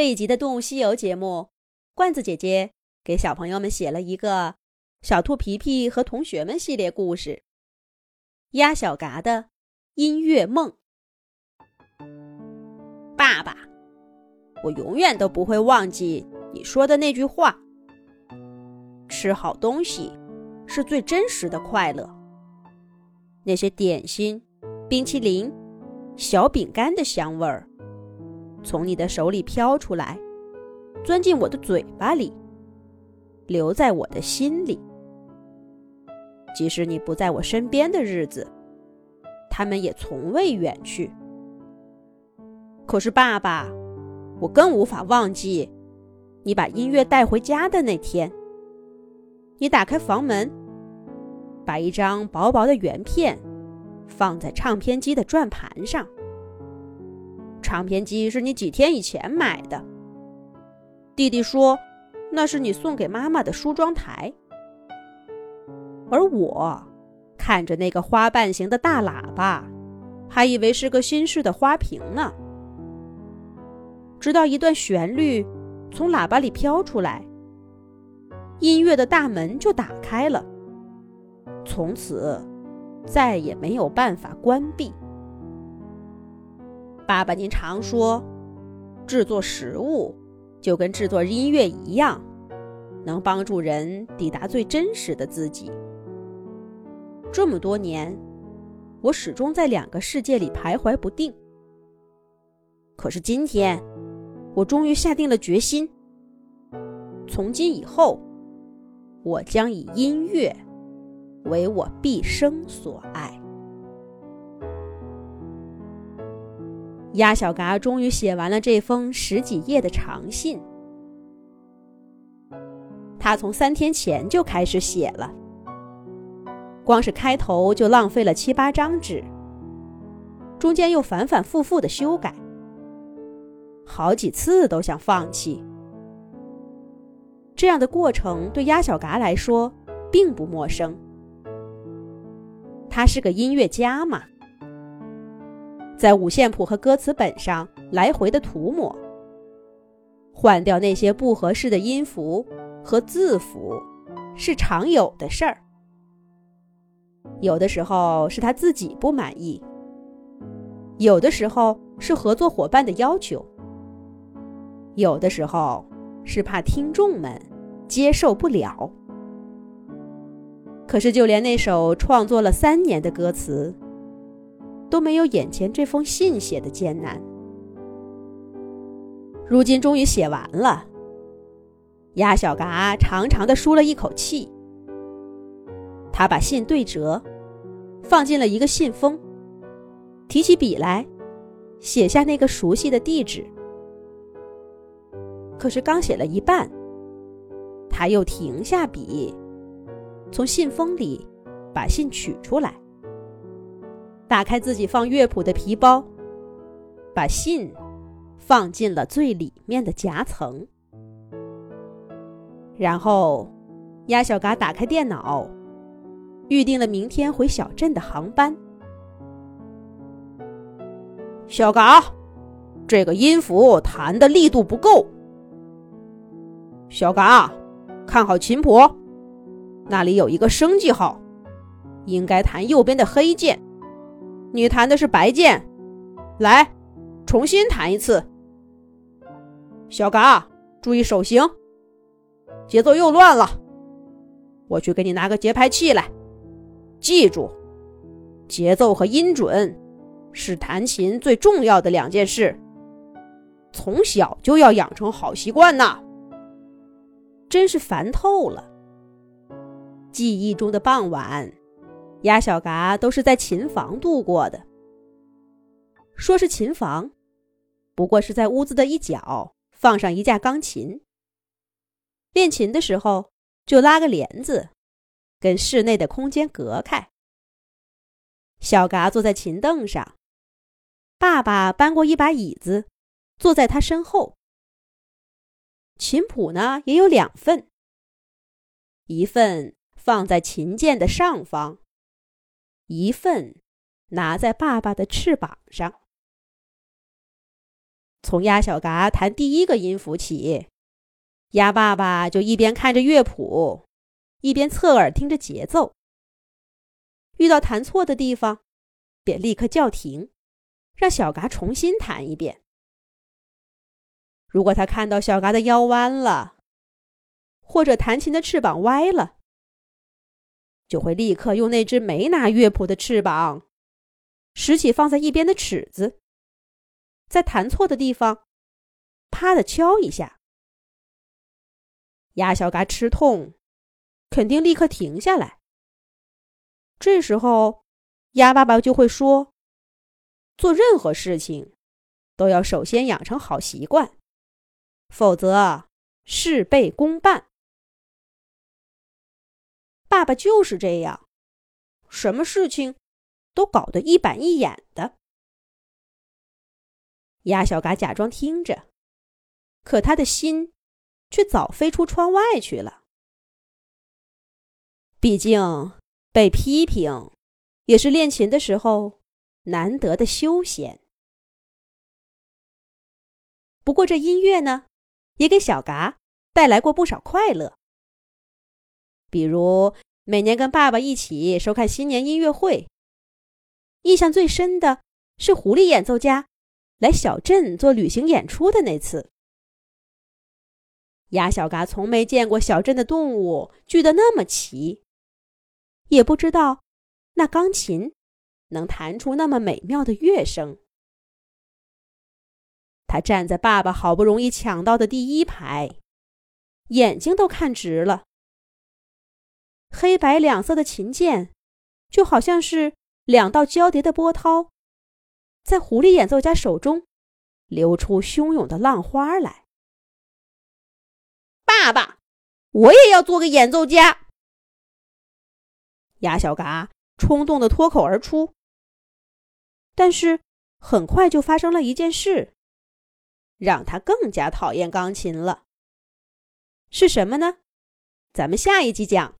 这一集的《动物西游》节目，罐子姐姐给小朋友们写了一个小兔皮皮和同学们系列故事《鸭小嘎的音乐梦》。爸爸，我永远都不会忘记你说的那句话：吃好东西是最真实的快乐。那些点心、冰淇淋、小饼干的香味儿。从你的手里飘出来，钻进我的嘴巴里，留在我的心里。即使你不在我身边的日子，他们也从未远去。可是，爸爸，我更无法忘记你把音乐带回家的那天。你打开房门，把一张薄薄的圆片放在唱片机的转盘上。唱片机是你几天以前买的。弟弟说，那是你送给妈妈的梳妆台。而我看着那个花瓣形的大喇叭，还以为是个新式的花瓶呢。直到一段旋律从喇叭里飘出来，音乐的大门就打开了，从此再也没有办法关闭。爸爸，您常说，制作食物就跟制作音乐一样，能帮助人抵达最真实的自己。这么多年，我始终在两个世界里徘徊不定。可是今天，我终于下定了决心。从今以后，我将以音乐为我毕生所爱。鸭小嘎终于写完了这封十几页的长信。他从三天前就开始写了，光是开头就浪费了七八张纸，中间又反反复复的修改，好几次都想放弃。这样的过程对鸭小嘎来说并不陌生，他是个音乐家嘛。在五线谱和歌词本上来回的涂抹，换掉那些不合适的音符和字符，是常有的事儿。有的时候是他自己不满意，有的时候是合作伙伴的要求，有的时候是怕听众们接受不了。可是，就连那首创作了三年的歌词。都没有眼前这封信写的艰难。如今终于写完了，鸭小嘎长长的舒了一口气。他把信对折，放进了一个信封，提起笔来，写下那个熟悉的地址。可是刚写了一半，他又停下笔，从信封里把信取出来。打开自己放乐谱的皮包，把信放进了最里面的夹层，然后鸭小嘎打开电脑，预定了明天回小镇的航班。小嘎，这个音符弹的力度不够。小嘎，看好琴谱，那里有一个升记号，应该弹右边的黑键。你弹的是白键，来，重新弹一次。小嘎，注意手型，节奏又乱了。我去给你拿个节拍器来。记住，节奏和音准是弹琴最重要的两件事。从小就要养成好习惯呐。真是烦透了。记忆中的傍晚。鸭小嘎都是在琴房度过的。说是琴房，不过是在屋子的一角放上一架钢琴。练琴的时候就拉个帘子，跟室内的空间隔开。小嘎坐在琴凳上，爸爸搬过一把椅子，坐在他身后。琴谱呢也有两份，一份放在琴键的上方。一份拿在爸爸的翅膀上。从鸭小嘎弹第一个音符起，鸭爸爸就一边看着乐谱，一边侧耳听着节奏。遇到弹错的地方，便立刻叫停，让小嘎重新弹一遍。如果他看到小嘎的腰弯了，或者弹琴的翅膀歪了，就会立刻用那只没拿乐谱的翅膀，拾起放在一边的尺子，在弹错的地方，啪的敲一下。鸭小嘎吃痛，肯定立刻停下来。这时候，鸭爸爸就会说：“做任何事情，都要首先养成好习惯，否则事倍功半。”爸爸就是这样，什么事情都搞得一板一眼的。鸭小嘎假装听着，可他的心却早飞出窗外去了。毕竟。被批评，也是练琴的时候难得的休闲。不过这音乐呢，也给小嘎带来过不少快乐。比如每年跟爸爸一起收看新年音乐会，印象最深的是狐狸演奏家来小镇做旅行演出的那次。鸭小嘎从没见过小镇的动物聚得那么齐。也不知道，那钢琴能弹出那么美妙的乐声。他站在爸爸好不容易抢到的第一排，眼睛都看直了。黑白两色的琴键，就好像是两道交叠的波涛，在狐狸演奏家手中流出汹涌的浪花来。爸爸，我也要做个演奏家。鸭小嘎冲动的脱口而出，但是很快就发生了一件事，让他更加讨厌钢琴了。是什么呢？咱们下一集讲。